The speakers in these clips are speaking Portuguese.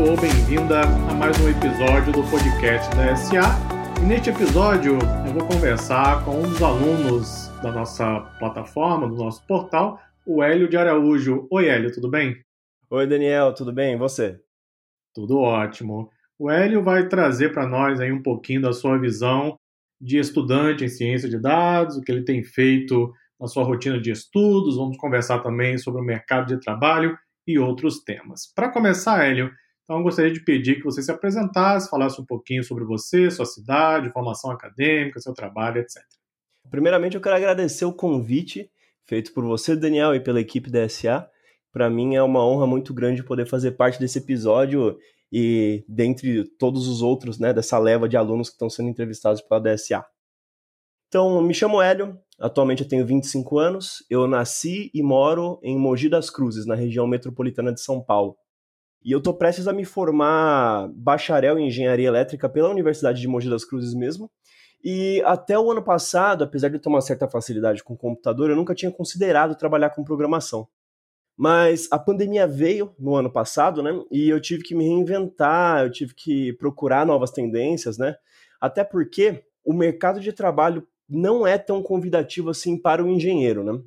bem-vindo ou bem-vinda a mais um episódio do podcast da SA. E neste episódio eu vou conversar com um dos alunos da nossa plataforma, do nosso portal, o Hélio de Araújo. Oi, Hélio, tudo bem? Oi, Daniel, tudo bem? E você? Tudo ótimo. O Hélio vai trazer para nós aí um pouquinho da sua visão de estudante em ciência de dados, o que ele tem feito na sua rotina de estudos. Vamos conversar também sobre o mercado de trabalho e outros temas. Para começar, Hélio, então gostaria de pedir que você se apresentasse, falasse um pouquinho sobre você, sua cidade, formação acadêmica, seu trabalho, etc. Primeiramente, eu quero agradecer o convite feito por você, Daniel, e pela equipe da SA. Para mim é uma honra muito grande poder fazer parte desse episódio e dentre todos os outros, né, dessa leva de alunos que estão sendo entrevistados pela DSA. Então, me chamo Hélio, atualmente eu tenho 25 anos, eu nasci e moro em Mogi das Cruzes, na região metropolitana de São Paulo. E eu estou prestes a me formar bacharel em engenharia elétrica pela Universidade de Mogi das Cruzes mesmo. E até o ano passado, apesar de ter uma certa facilidade com o computador, eu nunca tinha considerado trabalhar com programação. Mas a pandemia veio no ano passado, né? E eu tive que me reinventar, eu tive que procurar novas tendências, né? Até porque o mercado de trabalho não é tão convidativo assim para o engenheiro, né?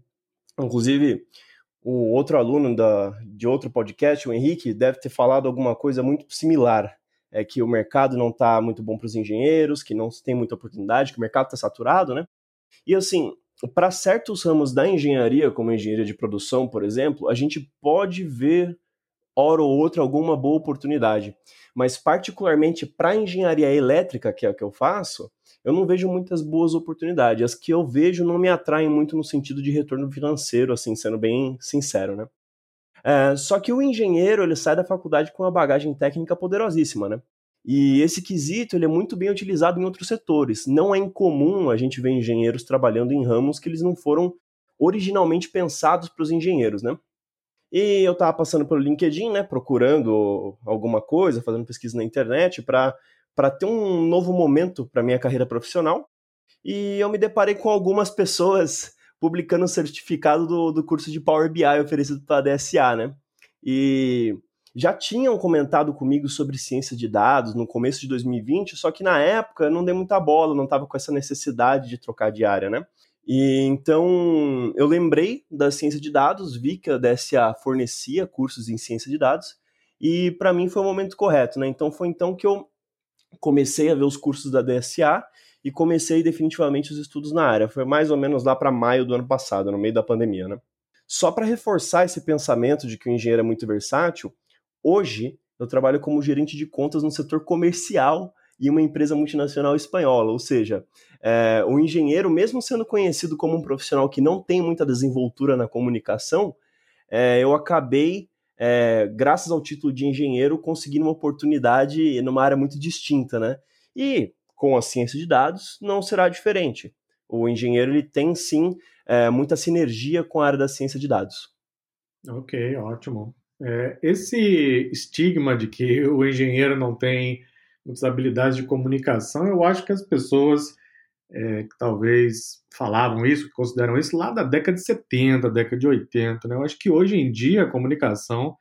Inclusive, o outro aluno da, de outro podcast, o Henrique, deve ter falado alguma coisa muito similar. É que o mercado não está muito bom para os engenheiros, que não tem muita oportunidade, que o mercado está saturado, né? E assim, para certos ramos da engenharia, como engenharia de produção, por exemplo, a gente pode ver, hora ou outra, alguma boa oportunidade. Mas, particularmente para a engenharia elétrica, que é o que eu faço, eu não vejo muitas boas oportunidades. As que eu vejo não me atraem muito no sentido de retorno financeiro, assim, sendo bem sincero, né? É, só que o engenheiro, ele sai da faculdade com uma bagagem técnica poderosíssima, né? E esse quesito ele é muito bem utilizado em outros setores. Não é incomum a gente ver engenheiros trabalhando em ramos que eles não foram originalmente pensados para os engenheiros, né? E eu estava passando pelo LinkedIn, né, procurando alguma coisa, fazendo pesquisa na internet para para ter um novo momento para minha carreira profissional. E eu me deparei com algumas pessoas publicando o certificado do, do curso de Power BI oferecido pela DSA, né? E já tinham comentado comigo sobre ciência de dados no começo de 2020, só que na época eu não dei muita bola, não estava com essa necessidade de trocar de área, né? E então eu lembrei da ciência de dados, vi que a DSA fornecia cursos em ciência de dados, e para mim foi o momento correto, né? Então foi então que eu comecei a ver os cursos da DSA e comecei definitivamente os estudos na área. Foi mais ou menos lá para maio do ano passado, no meio da pandemia, né? Só para reforçar esse pensamento de que o engenheiro é muito versátil, Hoje, eu trabalho como gerente de contas no setor comercial e uma empresa multinacional espanhola, ou seja, é, o engenheiro, mesmo sendo conhecido como um profissional que não tem muita desenvoltura na comunicação, é, eu acabei, é, graças ao título de engenheiro, conseguindo uma oportunidade numa área muito distinta, né? E com a ciência de dados não será diferente. O engenheiro ele tem sim é, muita sinergia com a área da ciência de dados. Ok, ótimo. É, esse estigma de que o engenheiro não tem muitas habilidades de comunicação, eu acho que as pessoas é, que talvez falavam isso, que consideram isso lá da década de 70, década de 80. Né? Eu acho que hoje em dia a comunicação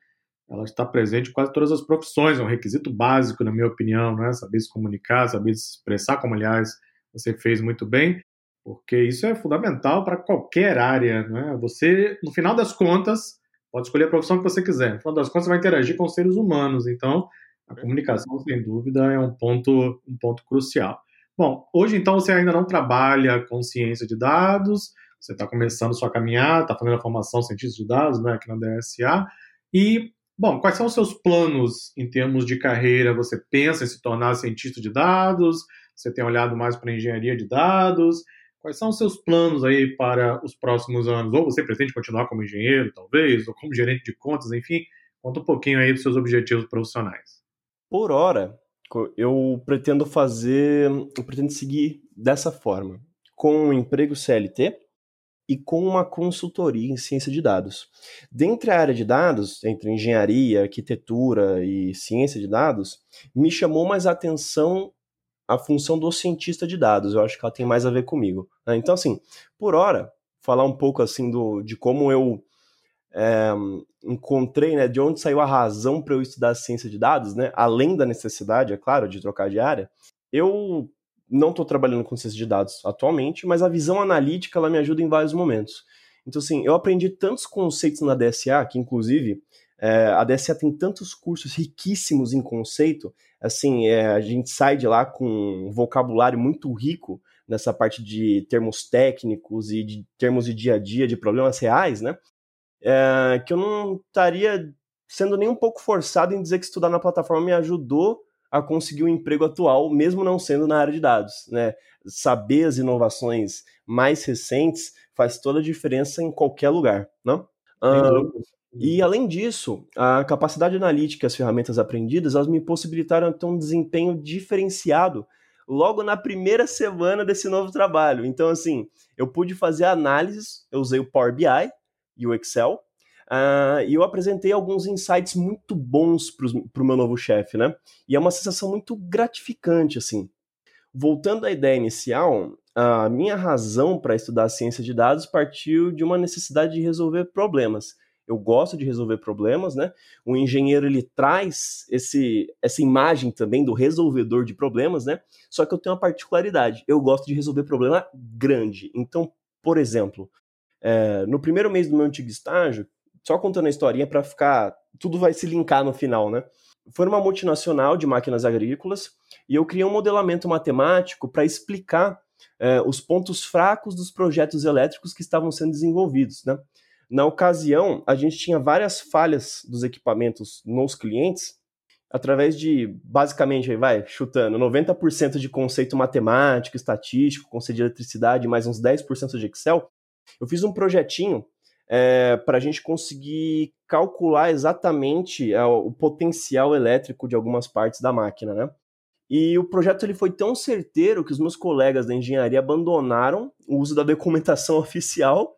ela está presente em quase todas as profissões, é um requisito básico, na minha opinião, né? saber se comunicar, saber se expressar, como aliás você fez muito bem, porque isso é fundamental para qualquer área. Né? Você, no final das contas, Pode escolher a profissão que você quiser. No final das contas, você vai interagir com seres humanos. Então, a comunicação, sem dúvida, é um ponto, um ponto crucial. Bom, hoje, então, você ainda não trabalha com ciência de dados, você está começando sua caminhada, está fazendo a formação cientista de dados né, aqui na DSA. E, bom, quais são os seus planos em termos de carreira? Você pensa em se tornar cientista de dados? Você tem olhado mais para engenharia de dados? Quais são os seus planos aí para os próximos anos? Ou você pretende continuar como engenheiro, talvez, ou como gerente de contas, enfim, conta um pouquinho aí dos seus objetivos profissionais. Por hora, eu pretendo fazer, eu pretendo seguir dessa forma, com um emprego CLT e com uma consultoria em ciência de dados. Dentre a área de dados, entre engenharia, arquitetura e ciência de dados, me chamou mais a atenção a função do cientista de dados. Eu acho que ela tem mais a ver comigo. Né? Então, assim, por hora, falar um pouco assim do, de como eu é, encontrei, né, de onde saiu a razão para eu estudar ciência de dados, né, além da necessidade, é claro, de trocar de área, eu não estou trabalhando com ciência de dados atualmente, mas a visão analítica ela me ajuda em vários momentos. Então, assim, eu aprendi tantos conceitos na DSA, que inclusive é, a DSA tem tantos cursos riquíssimos em conceito, assim, é, a gente sai de lá com um vocabulário muito rico nessa parte de termos técnicos e de termos de dia a dia, de problemas reais, né? É, que eu não estaria sendo nem um pouco forçado em dizer que estudar na plataforma me ajudou a conseguir o um emprego atual, mesmo não sendo na área de dados, né? Saber as inovações mais recentes faz toda a diferença em qualquer lugar, não? e além disso, a capacidade analítica e as ferramentas aprendidas, elas me possibilitaram ter um desempenho diferenciado logo na primeira semana desse novo trabalho. Então, assim, eu pude fazer análises, eu usei o Power BI e o Excel, uh, e eu apresentei alguns insights muito bons para o meu novo chefe, né? E é uma sensação muito gratificante, assim. Voltando à ideia inicial, a minha razão para estudar ciência de dados partiu de uma necessidade de resolver problemas eu gosto de resolver problemas, né? O engenheiro ele traz esse, essa imagem também do resolvedor de problemas, né? Só que eu tenho uma particularidade, eu gosto de resolver problema grande. Então, por exemplo, é, no primeiro mês do meu antigo estágio, só contando a historinha para ficar, tudo vai se linkar no final, né? Foi uma multinacional de máquinas agrícolas e eu criei um modelamento matemático para explicar é, os pontos fracos dos projetos elétricos que estavam sendo desenvolvidos, né? Na ocasião, a gente tinha várias falhas dos equipamentos nos clientes, através de, basicamente, aí vai, chutando, 90% de conceito matemático, estatístico, conceito de eletricidade, mais uns 10% de Excel. Eu fiz um projetinho é, para a gente conseguir calcular exatamente é, o potencial elétrico de algumas partes da máquina, né? E o projeto ele foi tão certeiro que os meus colegas da engenharia abandonaram o uso da documentação oficial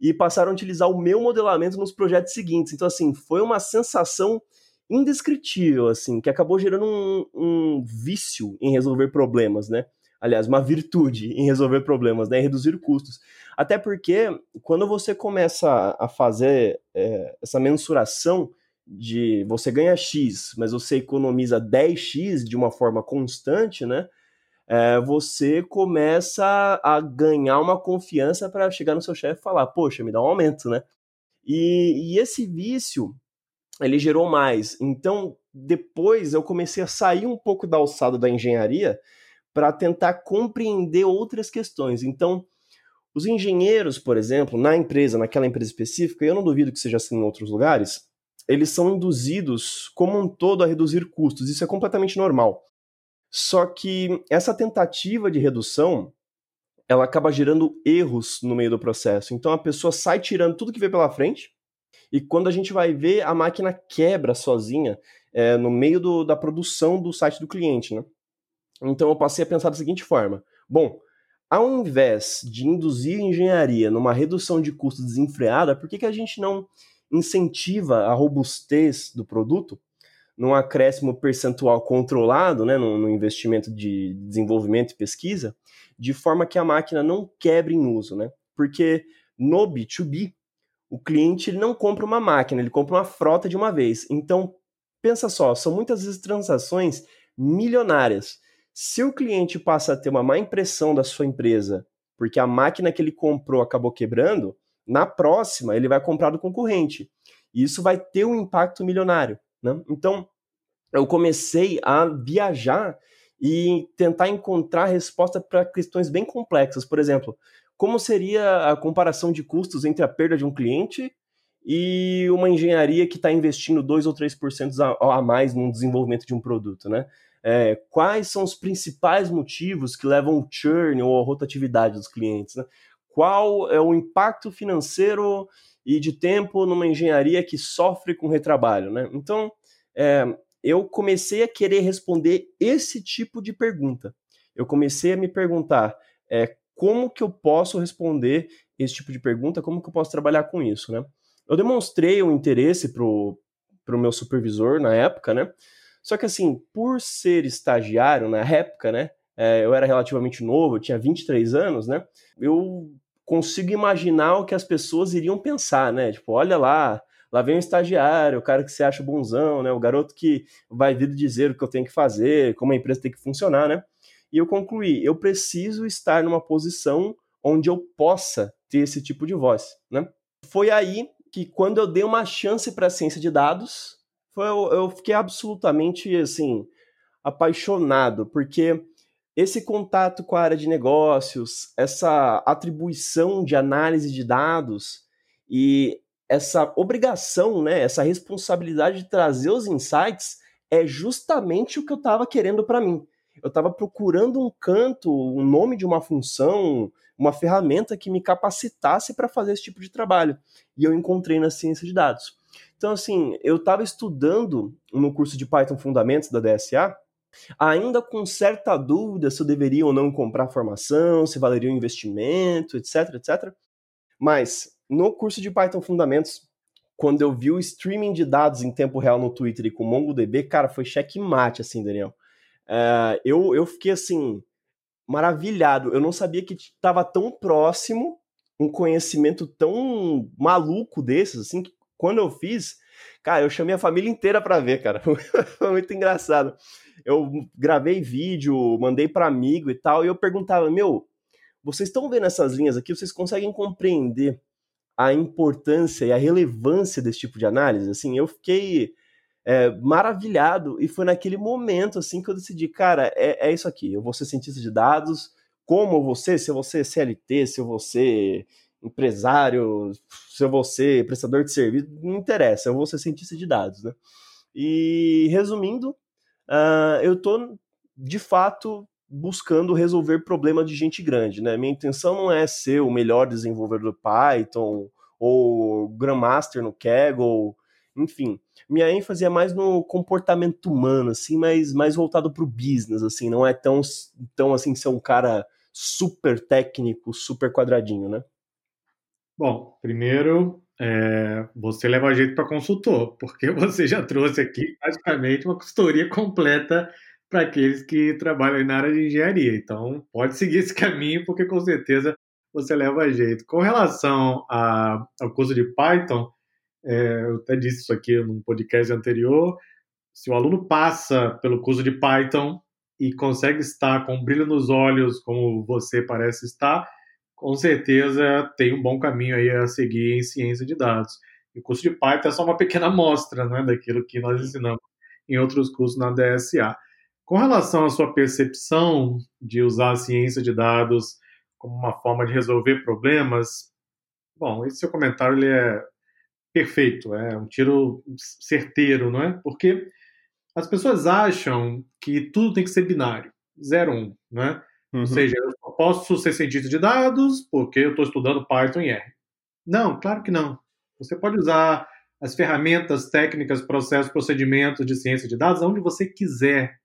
e passaram a utilizar o meu modelamento nos projetos seguintes. Então, assim, foi uma sensação indescritível, assim, que acabou gerando um, um vício em resolver problemas, né? Aliás, uma virtude em resolver problemas, né? Em reduzir custos. Até porque, quando você começa a fazer é, essa mensuração de você ganha X, mas você economiza 10X de uma forma constante, né? é, você começa a ganhar uma confiança para chegar no seu chefe e falar, poxa, me dá um aumento, né? E, e esse vício, ele gerou mais. Então, depois eu comecei a sair um pouco da alçada da engenharia para tentar compreender outras questões. Então, os engenheiros, por exemplo, na empresa, naquela empresa específica, eu não duvido que seja assim em outros lugares, eles são induzidos como um todo a reduzir custos. Isso é completamente normal. Só que essa tentativa de redução, ela acaba gerando erros no meio do processo. Então a pessoa sai tirando tudo que vê pela frente, e quando a gente vai ver, a máquina quebra sozinha é, no meio do, da produção do site do cliente, né? Então eu passei a pensar da seguinte forma: bom, ao invés de induzir engenharia numa redução de custos desenfreada, por que, que a gente não incentiva a robustez do produto num acréscimo percentual controlado, né, no, no, investimento de desenvolvimento e pesquisa, de forma que a máquina não quebre em uso, né? Porque no B2B, o cliente ele não compra uma máquina, ele compra uma frota de uma vez. Então, pensa só, são muitas vezes transações milionárias. Se o cliente passa a ter uma má impressão da sua empresa, porque a máquina que ele comprou acabou quebrando, na próxima ele vai comprar do concorrente. E isso vai ter um impacto milionário. Né? Então, eu comecei a viajar e tentar encontrar resposta para questões bem complexas. Por exemplo, como seria a comparação de custos entre a perda de um cliente e uma engenharia que está investindo 2 ou 3% a, a mais no desenvolvimento de um produto, né? É, quais são os principais motivos que levam ao churn ou a rotatividade dos clientes? Né? Qual é o impacto financeiro e de tempo numa engenharia que sofre com retrabalho, né? Então, é, eu comecei a querer responder esse tipo de pergunta. Eu comecei a me perguntar é, como que eu posso responder esse tipo de pergunta, como que eu posso trabalhar com isso, né? Eu demonstrei um interesse pro, pro meu supervisor na época, né? Só que assim, por ser estagiário na época, né? É, eu era relativamente novo, eu tinha 23 anos, né? Eu consigo imaginar o que as pessoas iriam pensar, né? Tipo, olha lá, lá vem o estagiário, o cara que você acha bonzão, né? O garoto que vai vir dizer o que eu tenho que fazer, como a empresa tem que funcionar, né? E eu concluí, eu preciso estar numa posição onde eu possa ter esse tipo de voz, né? Foi aí que quando eu dei uma chance para a ciência de dados, foi, eu, fiquei absolutamente assim apaixonado, porque esse contato com a área de negócios, essa atribuição de análise de dados e essa obrigação, né, essa responsabilidade de trazer os insights é justamente o que eu estava querendo para mim. Eu estava procurando um canto, um nome de uma função, uma ferramenta que me capacitasse para fazer esse tipo de trabalho. E eu encontrei na ciência de dados. Então, assim, eu estava estudando no curso de Python Fundamentos da DSA, ainda com certa dúvida se eu deveria ou não comprar formação, se valeria o investimento, etc, etc. Mas no curso de Python Fundamentos, quando eu vi o streaming de dados em tempo real no Twitter e com o MongoDB, cara, foi checkmate, assim, Daniel. É, eu, eu fiquei, assim, maravilhado. Eu não sabia que estava tão próximo um conhecimento tão maluco desses, assim, que quando eu fiz, cara, eu chamei a família inteira para ver, cara. Foi muito engraçado. Eu gravei vídeo, mandei para amigo e tal, e eu perguntava, meu, vocês estão vendo essas linhas aqui? Vocês conseguem compreender a importância e a relevância desse tipo de análise, assim, eu fiquei é, maravilhado e foi naquele momento, assim, que eu decidi, cara, é, é isso aqui, eu vou ser cientista de dados, como você, se vou ser CLT, se ser empresário, se eu vou ser prestador de serviço, não interessa, eu vou ser cientista de dados, né? E resumindo, uh, eu tô de fato buscando resolver problema de gente grande, né? Minha intenção não é ser o melhor desenvolvedor do Python ou Grandmaster no Kaggle, enfim. Minha ênfase é mais no comportamento humano, assim, mas mais voltado para o business, assim, não é tão, tão assim ser um cara super técnico, super quadradinho, né? Bom, primeiro, é, você leva jeito para consultor, porque você já trouxe aqui praticamente uma consultoria completa para aqueles que trabalham na área de engenharia. Então, pode seguir esse caminho, porque com certeza você leva jeito. Com relação a, ao curso de Python, é, eu até disse isso aqui num podcast anterior. Se o aluno passa pelo curso de Python e consegue estar com brilho nos olhos, como você parece estar, com certeza tem um bom caminho aí a seguir em ciência de dados. E o curso de Python é só uma pequena amostra né, daquilo que nós ensinamos em outros cursos na DSA. Com relação à sua percepção de usar a ciência de dados como uma forma de resolver problemas, bom, esse seu comentário ele é perfeito, é um tiro certeiro, não é? Porque as pessoas acham que tudo tem que ser binário, 0 1, um, né? Uhum. Ou seja, eu posso ser cientista de dados porque eu estou estudando Python e R. Não, claro que não. Você pode usar as ferramentas, técnicas, processos, procedimentos de ciência de dados onde você quiser.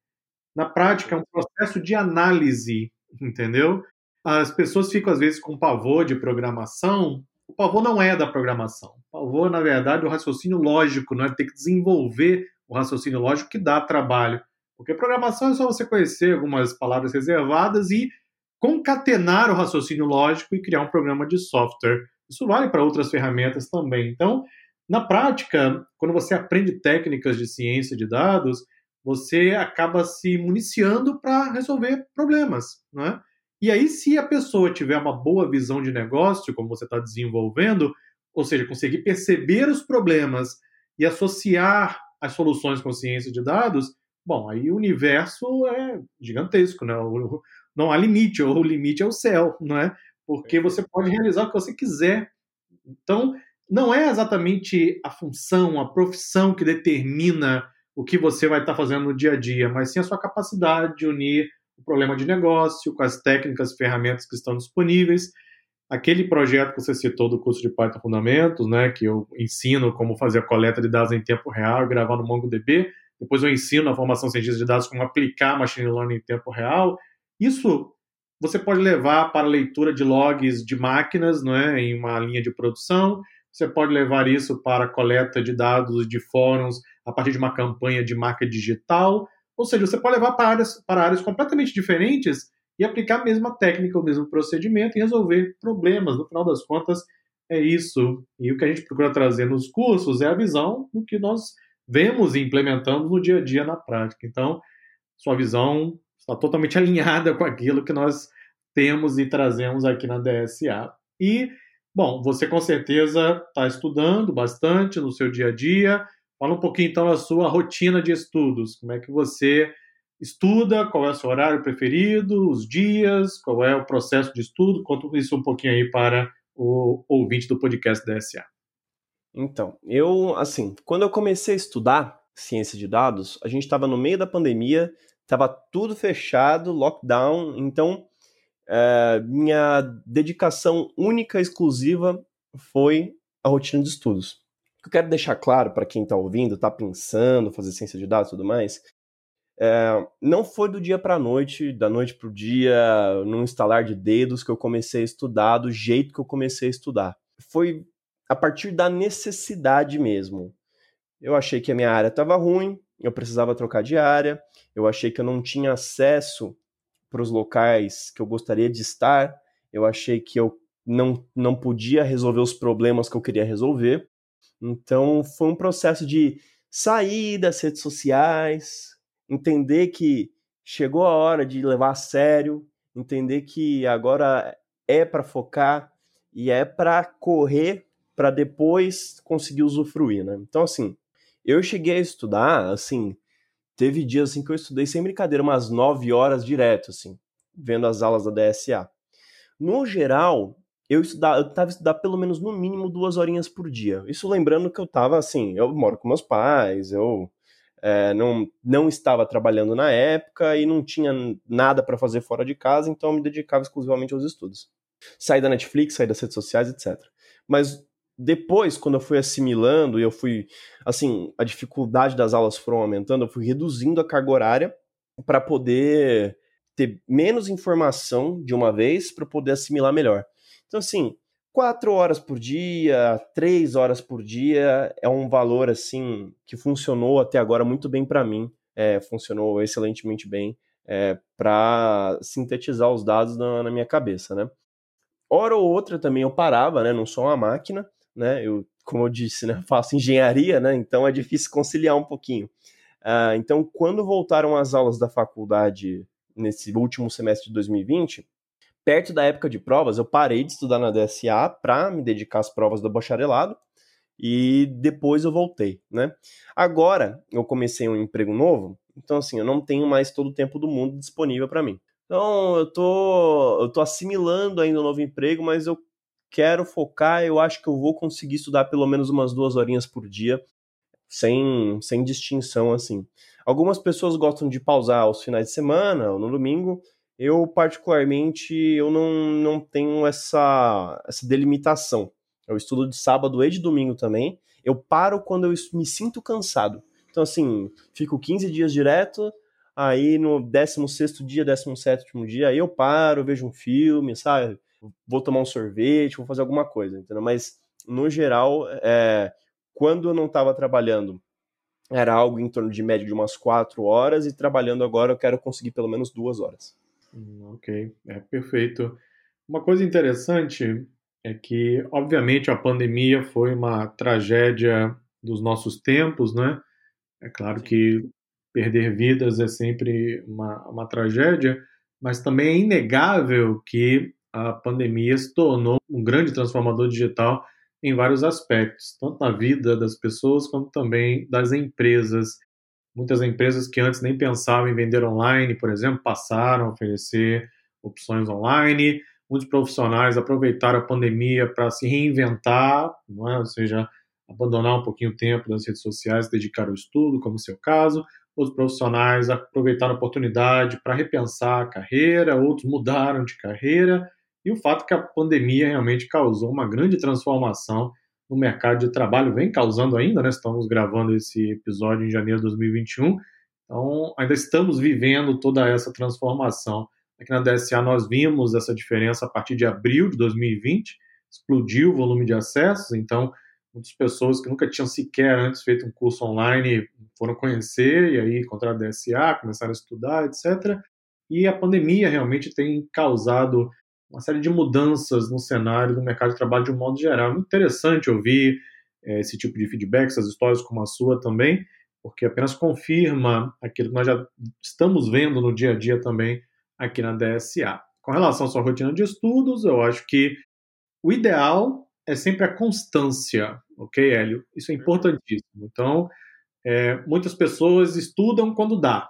Na prática, é um processo de análise, entendeu? As pessoas ficam, às vezes, com pavor de programação. O pavor não é da programação. O pavor, na verdade, é o raciocínio lógico, não é ter que desenvolver o raciocínio lógico que dá trabalho. Porque programação é só você conhecer algumas palavras reservadas e concatenar o raciocínio lógico e criar um programa de software. Isso vale para outras ferramentas também. Então, na prática, quando você aprende técnicas de ciência de dados, você acaba se municiando para resolver problemas, não é? E aí, se a pessoa tiver uma boa visão de negócio, como você está desenvolvendo, ou seja, conseguir perceber os problemas e associar as soluções com ciência de dados, bom, aí o universo é gigantesco, né? Não há limite, ou o limite é o céu, não é? Porque você pode realizar o que você quiser. Então, não é exatamente a função, a profissão que determina o que você vai estar fazendo no dia a dia, mas sim a sua capacidade de unir o problema de negócio com as técnicas e ferramentas que estão disponíveis. Aquele projeto que você citou do curso de Python Fundamentos, né, que eu ensino como fazer a coleta de dados em tempo real, gravar no MongoDB, depois eu ensino na formação cientista de dados como aplicar machine learning em tempo real. Isso você pode levar para leitura de logs de máquinas, não é, em uma linha de produção. Você pode levar isso para coleta de dados de fóruns a partir de uma campanha de marca digital. Ou seja, você pode levar para áreas, para áreas completamente diferentes e aplicar a mesma técnica, o mesmo procedimento e resolver problemas. No final das contas, é isso. E o que a gente procura trazer nos cursos é a visão do que nós vemos e implementamos no dia a dia na prática. Então, sua visão está totalmente alinhada com aquilo que nós temos e trazemos aqui na DSA. E, bom, você com certeza está estudando bastante no seu dia a dia. Fala um pouquinho então da sua rotina de estudos. Como é que você estuda? Qual é o seu horário preferido? Os dias? Qual é o processo de estudo? Conta isso um pouquinho aí para o ouvinte do podcast DSA. Então, eu, assim, quando eu comecei a estudar ciência de dados, a gente estava no meio da pandemia, estava tudo fechado, lockdown, então é, minha dedicação única, exclusiva, foi a rotina de estudos. Que eu quero deixar claro para quem está ouvindo, está pensando fazer ciência de dados e tudo mais, é, não foi do dia para a noite, da noite para o dia, num instalar de dedos que eu comecei a estudar do jeito que eu comecei a estudar. Foi a partir da necessidade mesmo. Eu achei que a minha área estava ruim, eu precisava trocar de área, eu achei que eu não tinha acesso para os locais que eu gostaria de estar, eu achei que eu não, não podia resolver os problemas que eu queria resolver. Então foi um processo de sair das redes sociais, entender que chegou a hora de levar a sério, entender que agora é para focar e é para correr para depois conseguir usufruir, né? Então assim, eu cheguei a estudar, assim, teve dias assim que eu estudei sem brincadeira umas nove horas direto, assim, vendo as aulas da DSA. No geral, eu estudava, eu tava estudar pelo menos no mínimo duas horinhas por dia. Isso lembrando que eu tava assim, eu moro com meus pais, eu é, não, não estava trabalhando na época e não tinha nada para fazer fora de casa, então eu me dedicava exclusivamente aos estudos. Saí da Netflix, saí das redes sociais, etc. Mas depois, quando eu fui assimilando e eu fui, assim, a dificuldade das aulas foram aumentando, eu fui reduzindo a carga horária para poder ter menos informação de uma vez para poder assimilar melhor. Então, assim, quatro horas por dia, três horas por dia é um valor assim que funcionou até agora muito bem para mim, é, funcionou excelentemente bem é, para sintetizar os dados na, na, minha cabeça, né? Hora ou outra também eu parava, né? Não sou uma máquina, né? Eu, como eu disse, né? Faço engenharia, né? Então é difícil conciliar um pouquinho. Uh, então, quando voltaram as aulas da faculdade nesse último semestre de 2020, perto da época de provas, eu parei de estudar na DSA para me dedicar às provas do bacharelado e depois eu voltei, né? Agora eu comecei um emprego novo, então assim, eu não tenho mais todo o tempo do mundo disponível para mim. Então eu tô, eu tô assimilando ainda o um novo emprego, mas eu quero focar, eu acho que eu vou conseguir estudar pelo menos umas duas horinhas por dia, sem, sem distinção assim. Algumas pessoas gostam de pausar aos finais de semana ou no domingo, eu, particularmente, eu não, não tenho essa, essa delimitação. Eu estudo de sábado e de domingo também. Eu paro quando eu me sinto cansado. Então, assim, fico 15 dias direto, aí no 16 dia, 17 dia, aí eu paro, vejo um filme, sabe? Vou tomar um sorvete, vou fazer alguma coisa, entendeu? Mas, no geral, é, quando eu não estava trabalhando, era algo em torno de média de umas 4 horas, e trabalhando agora eu quero conseguir pelo menos duas horas. Hum, ok, é perfeito. Uma coisa interessante é que, obviamente, a pandemia foi uma tragédia dos nossos tempos, né? É claro que perder vidas é sempre uma, uma tragédia, mas também é inegável que a pandemia se tornou um grande transformador digital em vários aspectos, tanto na vida das pessoas quanto também das empresas. Muitas empresas que antes nem pensavam em vender online, por exemplo, passaram a oferecer opções online. Muitos profissionais aproveitaram a pandemia para se reinventar, é? ou seja, abandonar um pouquinho o tempo das redes sociais, dedicar ao estudo, como o seu caso. Outros profissionais aproveitaram a oportunidade para repensar a carreira, outros mudaram de carreira. E o fato que a pandemia realmente causou uma grande transformação no mercado de trabalho, vem causando ainda, né? Estamos gravando esse episódio em janeiro de 2021, então ainda estamos vivendo toda essa transformação. Aqui na DSA nós vimos essa diferença a partir de abril de 2020, explodiu o volume de acessos, então muitas pessoas que nunca tinham sequer antes feito um curso online foram conhecer e aí encontraram a DSA, começaram a estudar, etc. E a pandemia realmente tem causado uma série de mudanças no cenário do mercado de trabalho de um modo geral. É muito interessante ouvir é, esse tipo de feedback, essas histórias como a sua também, porque apenas confirma aquilo que nós já estamos vendo no dia a dia também aqui na DSA. Com relação à sua rotina de estudos, eu acho que o ideal é sempre a constância, ok, Hélio? Isso é importantíssimo. Então, é, muitas pessoas estudam quando dá,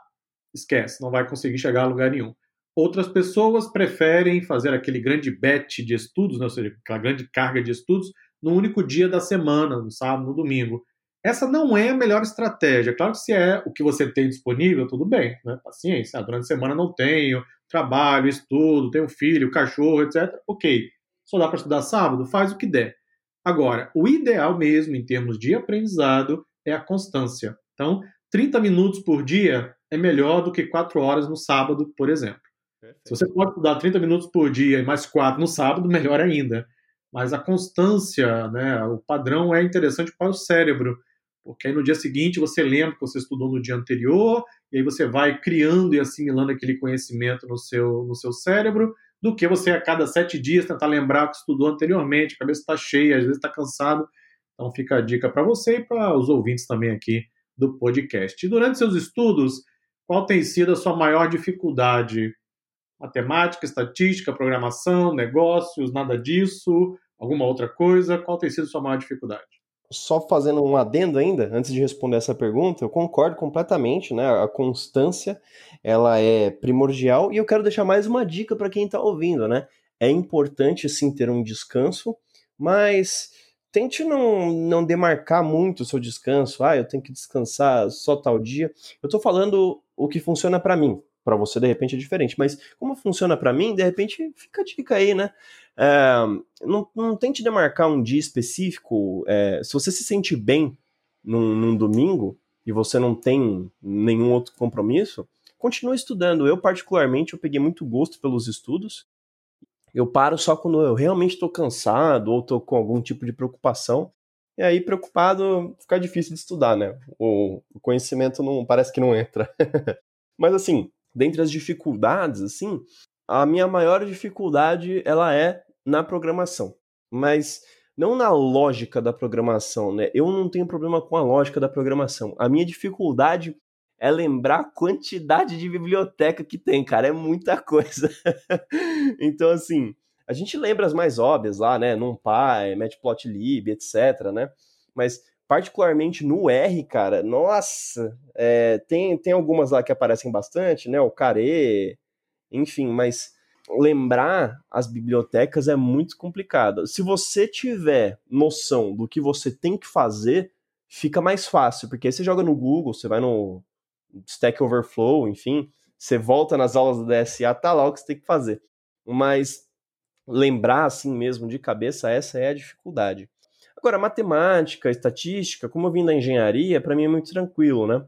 esquece, não vai conseguir chegar a lugar nenhum. Outras pessoas preferem fazer aquele grande bet de estudos, né, ou seja, aquela grande carga de estudos, no único dia da semana, no sábado, no domingo. Essa não é a melhor estratégia. Claro que se é o que você tem disponível, tudo bem, né? paciência. Ah, durante a semana não tenho, trabalho, estudo, tenho filho, cachorro, etc. Ok. Só dá para estudar sábado? Faz o que der. Agora, o ideal mesmo, em termos de aprendizado, é a constância. Então, 30 minutos por dia é melhor do que 4 horas no sábado, por exemplo. Perfeito. Se você pode estudar 30 minutos por dia e mais 4 no sábado, melhor ainda. Mas a constância, né, o padrão é interessante para o cérebro, porque aí no dia seguinte você lembra que você estudou no dia anterior, e aí você vai criando e assimilando aquele conhecimento no seu, no seu cérebro, do que você a cada sete dias tentar lembrar o que estudou anteriormente, a cabeça está cheia, às vezes está cansado. Então fica a dica para você e para os ouvintes também aqui do podcast. E durante seus estudos, qual tem sido a sua maior dificuldade? Matemática, estatística, programação, negócios, nada disso? Alguma outra coisa? Qual tem sido sua maior dificuldade? Só fazendo um adendo ainda, antes de responder essa pergunta, eu concordo completamente, né? A constância, ela é primordial e eu quero deixar mais uma dica para quem está ouvindo, né? É importante sim ter um descanso, mas tente não, não demarcar muito o seu descanso. Ah, eu tenho que descansar só tal dia. Eu estou falando o que funciona para mim. Para você, de repente, é diferente. Mas como funciona para mim, de repente, fica a dica aí, né? É, não, não tente demarcar um dia específico. É, se você se sente bem num, num, domingo e você não tem nenhum outro compromisso, continue estudando. Eu, particularmente, eu peguei muito gosto pelos estudos. Eu paro só quando eu realmente estou cansado ou estou com algum tipo de preocupação. E aí, preocupado, fica difícil de estudar, né? O, o conhecimento não parece que não entra. Mas assim, dentre as dificuldades, assim, a minha maior dificuldade ela é na programação, mas não na lógica da programação, né? Eu não tenho problema com a lógica da programação. A minha dificuldade é lembrar a quantidade de biblioteca que tem, cara, é muita coisa. então, assim, a gente lembra as mais óbvias lá, né? NumPy, Matplotlib, etc, né? Mas particularmente no R, cara, nossa, é, tem, tem algumas lá que aparecem bastante, né? O Care, enfim, mas lembrar as bibliotecas é muito complicado. Se você tiver noção do que você tem que fazer, fica mais fácil, porque aí você joga no Google, você vai no Stack Overflow, enfim, você volta nas aulas do DSA, tá lá o que você tem que fazer. Mas lembrar assim mesmo de cabeça, essa é a dificuldade. Agora, matemática, estatística, como eu vim da engenharia, para mim é muito tranquilo, né?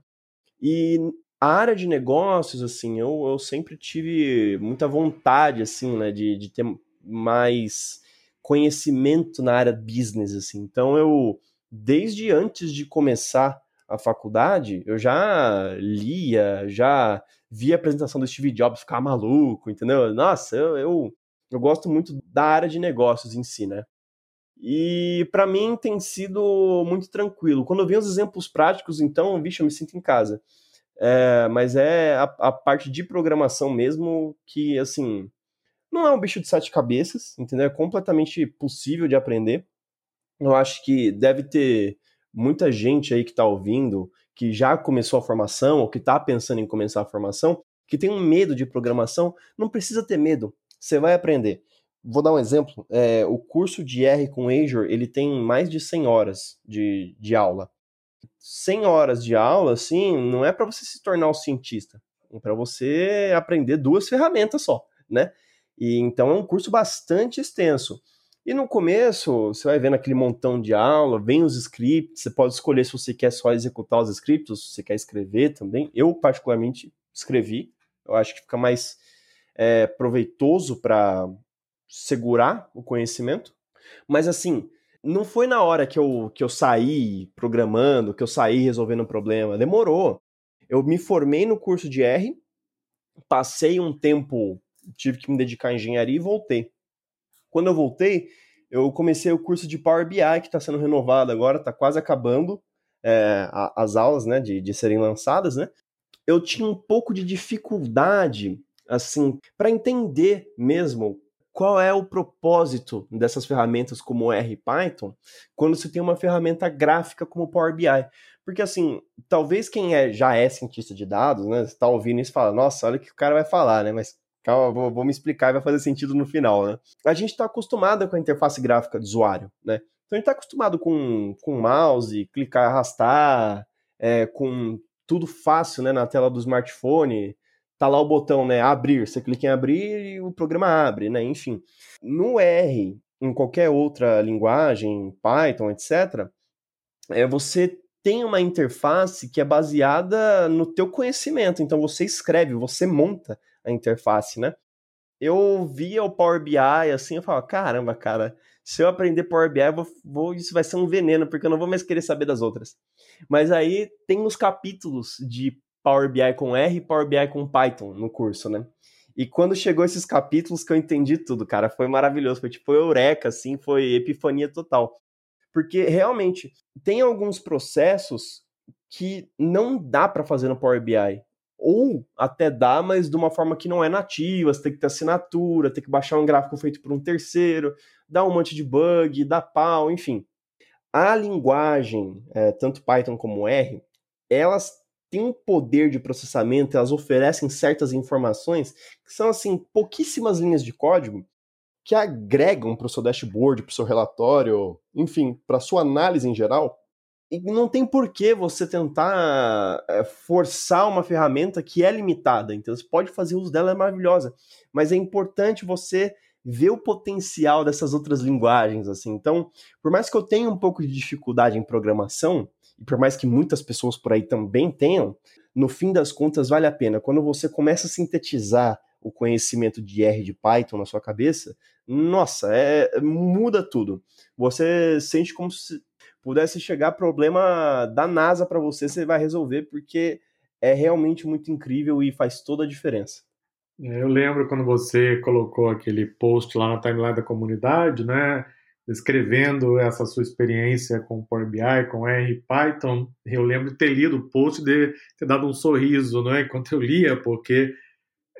E a área de negócios, assim, eu, eu sempre tive muita vontade, assim, né, de, de ter mais conhecimento na área business, assim. Então, eu, desde antes de começar a faculdade, eu já lia, já via a apresentação do Steve Jobs, ficar maluco, entendeu? Nossa, eu, eu, eu gosto muito da área de negócios em si, né? E para mim tem sido muito tranquilo. Quando eu vi os exemplos práticos, então, bicho, eu me sinto em casa. É, mas é a, a, parte de programação mesmo que, assim, não é um bicho de sete cabeças, entendeu? É completamente possível de aprender. Eu acho que deve ter muita gente aí que está ouvindo, que já começou a formação ou que está pensando em começar a formação, que tem um medo de programação. Não precisa ter medo, você vai aprender. Vou dar um exemplo. É, o curso de R com Azure ele tem mais de 100 horas de, de aula. 100 horas de aula, assim, não é para você se tornar um cientista, é para você aprender duas ferramentas só, né? E então é um curso bastante extenso. E no começo, você vai vendo aquele montão de aula, vem os scripts, você pode escolher se você quer só executar os scripts, se você quer escrever também. Eu, particularmente, escrevi. Eu acho que fica mais é, proveitoso para segurar o conhecimento. Mas assim, não foi na hora que eu, que eu saí programando, que eu saí resolvendo um problema. Demorou. Eu me formei no curso de R passei um tempo, tive que me dedicar à engenharia e voltei. Quando eu voltei, eu comecei o curso de Power BI, que está sendo renovado agora, está quase acabando é, as aulas né, de, de serem lançadas, né? Eu tinha um pouco de dificuldade, assim, para entender mesmo qual é o propósito dessas ferramentas como R e Python quando você tem uma ferramenta gráfica como Power BI. Porque, assim, talvez quem é, já é cientista de dados, né, está ouvindo isso e fala, nossa, olha o que o cara vai falar, né, mas calma, vou, vou me explicar e vai fazer sentido no final, né. A gente está acostumado com a interface gráfica do usuário, né, então a gente está acostumado com, com mouse, clicar, arrastar, é, com tudo fácil né, na tela do smartphone. Tá lá o botão, né? Abrir. Você clica em abrir e o programa abre, né? Enfim. No R, em qualquer outra linguagem, Python, etc., é, você tem uma interface que é baseada no teu conhecimento. Então você escreve, você monta a interface, né? Eu via o Power BI assim, eu falava, caramba, cara, se eu aprender Power BI, vou, vou, isso vai ser um veneno, porque eu não vou mais querer saber das outras. Mas aí tem os capítulos de Power BI com R e Power BI com Python no curso, né? E quando chegou esses capítulos que eu entendi tudo, cara, foi maravilhoso. Foi tipo eureka, assim, foi epifania total. Porque realmente tem alguns processos que não dá para fazer no Power BI. Ou até dá, mas de uma forma que não é nativa, você tem que ter assinatura, tem que baixar um gráfico feito por um terceiro, dá um monte de bug, dá pau, enfim. A linguagem, é, tanto Python como R, elas têm um poder de processamento, elas oferecem certas informações que são, assim, pouquíssimas linhas de código que agregam para o seu dashboard, para o seu relatório, enfim, para a sua análise em geral, e não tem por que você tentar é, forçar uma ferramenta que é limitada. Então você pode fazer uso dela, é maravilhosa. Mas é importante você ver o potencial dessas outras linguagens, assim. Então, por mais que eu tenha um pouco de dificuldade em programação, e por mais que muitas pessoas por aí também tenham, no fim das contas vale a pena. Quando você começa a sintetizar o conhecimento de R de Python na sua cabeça, nossa, é, muda tudo. Você sente como se pudesse chegar problema da NASA para você, você vai resolver, porque é realmente muito incrível e faz toda a diferença. Eu lembro quando você colocou aquele post lá na timeline da comunidade, né? Descrevendo essa sua experiência com Power BI, com R Python. Eu lembro de ter lido o post de ter dado um sorriso, não é? Enquanto eu lia, porque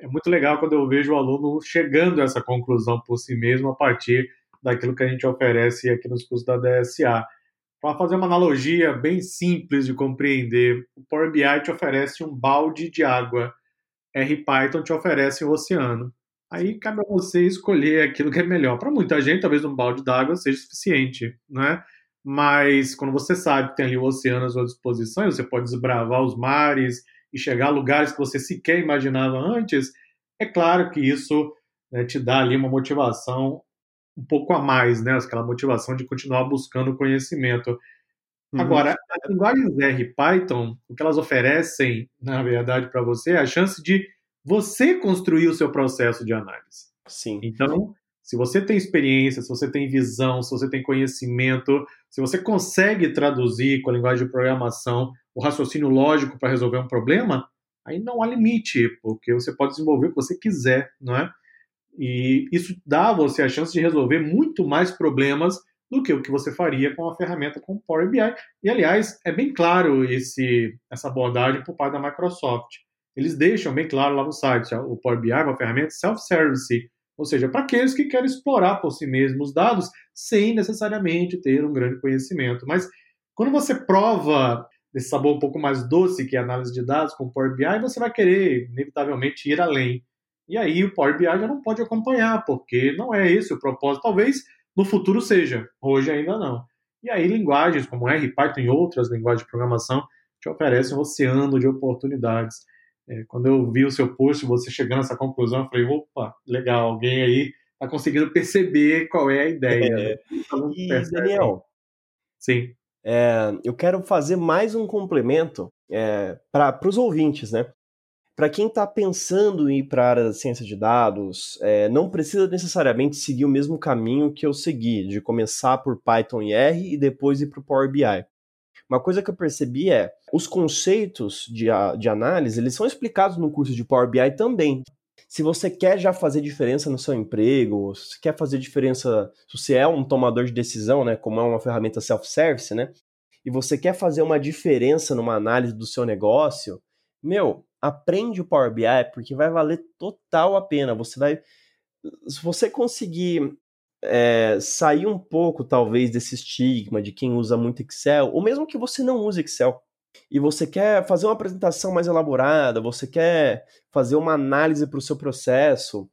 é muito legal quando eu vejo o aluno chegando a essa conclusão por si mesmo a partir daquilo que a gente oferece aqui nos cursos da DSA. Para fazer uma analogia bem simples de compreender, o Power BI te oferece um balde de água, RPython te oferece um oceano. Aí cabe a você escolher aquilo que é melhor. Para muita gente, talvez um balde d'água seja suficiente, né? Mas quando você sabe que tem ali o oceano à sua disposição, você pode desbravar os mares e chegar a lugares que você sequer imaginava antes, é claro que isso né, te dá ali uma motivação um pouco a mais, né? Aquela motivação de continuar buscando conhecimento. Uhum. Agora, as linguagens R e Python, o que elas oferecem, na verdade, para você é a chance de você construir o seu processo de análise. Sim. Então, se você tem experiência, se você tem visão, se você tem conhecimento, se você consegue traduzir com a linguagem de programação o raciocínio lógico para resolver um problema, aí não há limite, porque você pode desenvolver o que você quiser, não é? E isso dá a você a chance de resolver muito mais problemas do que o que você faria com a ferramenta como Power BI. E, aliás, é bem claro esse, essa abordagem por parte da Microsoft. Eles deixam bem claro lá no site, o Power BI é uma ferramenta self-service, ou seja, para aqueles que querem explorar por si mesmos os dados sem necessariamente ter um grande conhecimento. Mas quando você prova esse sabor um pouco mais doce que é a análise de dados com o Power BI, você vai querer, inevitavelmente, ir além. E aí o Power BI já não pode acompanhar, porque não é esse o propósito. Talvez no futuro seja, hoje ainda não. E aí linguagens como R, Python e outras linguagens de programação te oferecem um oceano de oportunidades. É, quando eu vi o seu post, você chegando a essa conclusão, eu falei, opa, legal, alguém aí está conseguindo perceber qual é a ideia. É. E, Daniel, Sim. É, eu quero fazer mais um complemento é, para os ouvintes, né? Para quem está pensando em ir para a área da ciência de dados, é, não precisa necessariamente seguir o mesmo caminho que eu segui, de começar por Python e R e depois ir para o Power BI. Uma coisa que eu percebi é os conceitos de, de análise, eles são explicados no curso de Power BI também. Se você quer já fazer diferença no seu emprego, se quer fazer diferença, se você é um tomador de decisão, né, como é uma ferramenta self-service, né, e você quer fazer uma diferença numa análise do seu negócio, meu, aprende o Power BI porque vai valer total a pena. Você vai, se você conseguir é, sair um pouco, talvez, desse estigma de quem usa muito Excel, ou mesmo que você não use Excel, e você quer fazer uma apresentação mais elaborada, você quer fazer uma análise para o seu processo,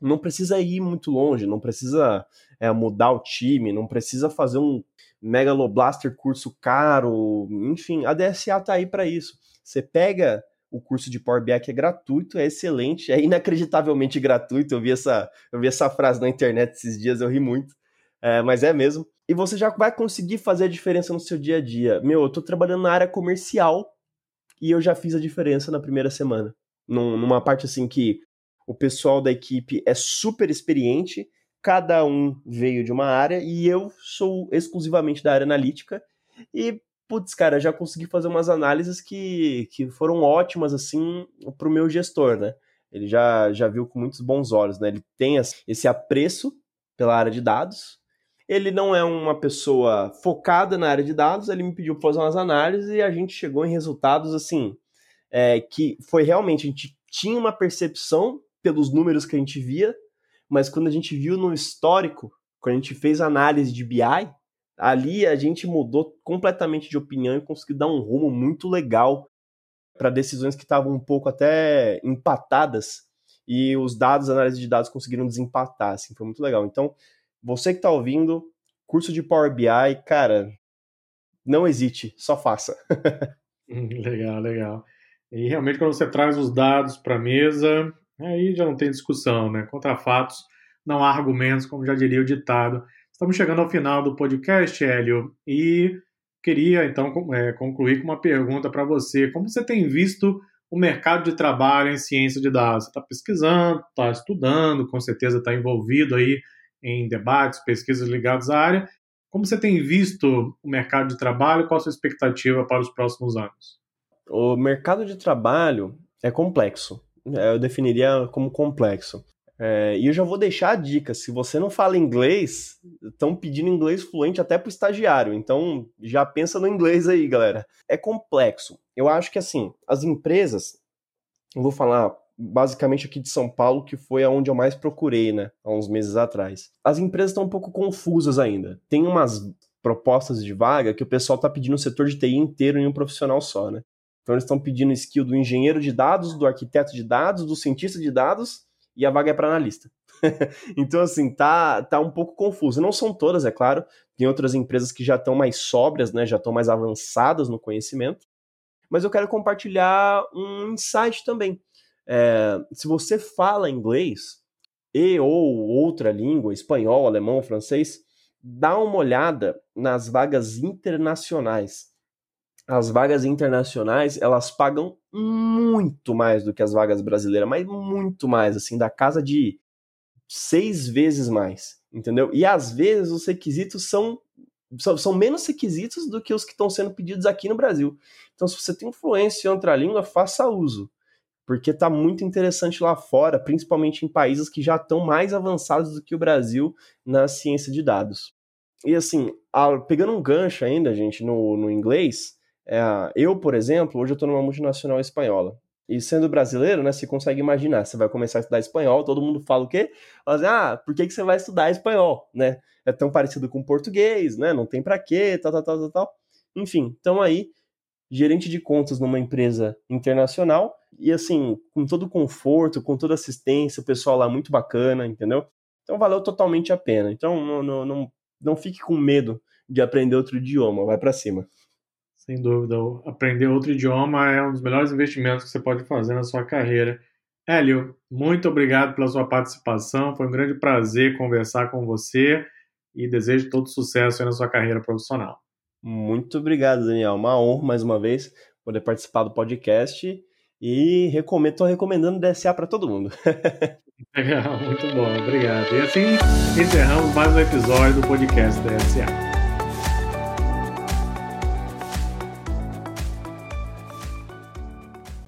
não precisa ir muito longe, não precisa é, mudar o time, não precisa fazer um Megaloblaster curso caro, enfim, a DSA tá aí para isso. Você pega o curso de Power BI que é gratuito, é excelente, é inacreditavelmente gratuito. Eu vi essa, eu vi essa frase na internet esses dias, eu ri muito, é, mas é mesmo. E você já vai conseguir fazer a diferença no seu dia a dia. Meu, eu tô trabalhando na área comercial e eu já fiz a diferença na primeira semana. Num, numa parte assim que o pessoal da equipe é super experiente, cada um veio de uma área e eu sou exclusivamente da área analítica. E, putz, cara, já consegui fazer umas análises que, que foram ótimas, assim, pro meu gestor, né? Ele já, já viu com muitos bons olhos, né? Ele tem esse apreço pela área de dados. Ele não é uma pessoa focada na área de dados, ele me pediu para fazer umas análises e a gente chegou em resultados, assim, é, que foi realmente, a gente tinha uma percepção pelos números que a gente via, mas quando a gente viu no histórico, quando a gente fez análise de BI, ali a gente mudou completamente de opinião e conseguiu dar um rumo muito legal para decisões que estavam um pouco até empatadas e os dados, análise de dados conseguiram desempatar, assim, foi muito legal. Então, você que está ouvindo, curso de Power BI, cara, não hesite, só faça. legal, legal. E realmente quando você traz os dados para a mesa, Aí já não tem discussão, né? Contra fatos não há argumentos, como já diria o ditado. Estamos chegando ao final do podcast, Hélio, e queria então é, concluir com uma pergunta para você. Como você tem visto o mercado de trabalho em ciência de dados? Você está pesquisando, está estudando, com certeza está envolvido aí em debates, pesquisas ligadas à área. Como você tem visto o mercado de trabalho? Qual a sua expectativa para os próximos anos? O mercado de trabalho é complexo. É, eu definiria como complexo. É, e eu já vou deixar a dica: se você não fala inglês, estão pedindo inglês fluente até para o estagiário. Então já pensa no inglês aí, galera. É complexo. Eu acho que assim, as empresas, eu vou falar basicamente aqui de São Paulo, que foi aonde eu mais procurei, né, há uns meses atrás. As empresas estão um pouco confusas ainda. Tem umas propostas de vaga que o pessoal está pedindo o setor de TI inteiro em um profissional só, né? Então eles estão pedindo skill do engenheiro de dados, do arquiteto de dados, do cientista de dados e a vaga é para analista. então assim, tá tá um pouco confuso. Não são todas, é claro. Tem outras empresas que já estão mais sóbrias, né, já estão mais avançadas no conhecimento. Mas eu quero compartilhar um insight também. É, se você fala inglês e ou outra língua, espanhol, alemão, francês, dá uma olhada nas vagas internacionais as vagas internacionais, elas pagam muito mais do que as vagas brasileiras, mas muito mais, assim, da casa de seis vezes mais, entendeu? E às vezes os requisitos são, são, são menos requisitos do que os que estão sendo pedidos aqui no Brasil. Então, se você tem influência em outra língua, faça uso, porque está muito interessante lá fora, principalmente em países que já estão mais avançados do que o Brasil na ciência de dados. E assim, pegando um gancho ainda, gente, no, no inglês, é, eu, por exemplo, hoje eu estou numa multinacional espanhola. E sendo brasileiro, né, você consegue imaginar, você vai começar a estudar espanhol, todo mundo fala o quê? Fala assim, ah, por que, que você vai estudar espanhol, né? É tão parecido com português, né? Não tem para quê, tal, tal, tal, tal, tal. Enfim, então aí, gerente de contas numa empresa internacional e assim, com todo conforto, com toda assistência, o pessoal lá muito bacana, entendeu? Então valeu totalmente a pena. Então não, não, não, não fique com medo de aprender outro idioma, vai para cima. Sem dúvida. Aprender outro idioma é um dos melhores investimentos que você pode fazer na sua carreira. Hélio, muito obrigado pela sua participação. Foi um grande prazer conversar com você e desejo todo sucesso na sua carreira profissional. Muito obrigado, Daniel. Uma honra mais uma vez poder participar do podcast e recomendo, estou recomendando DSA para todo mundo. Legal, muito bom, obrigado. E assim encerramos mais um episódio do podcast DSA.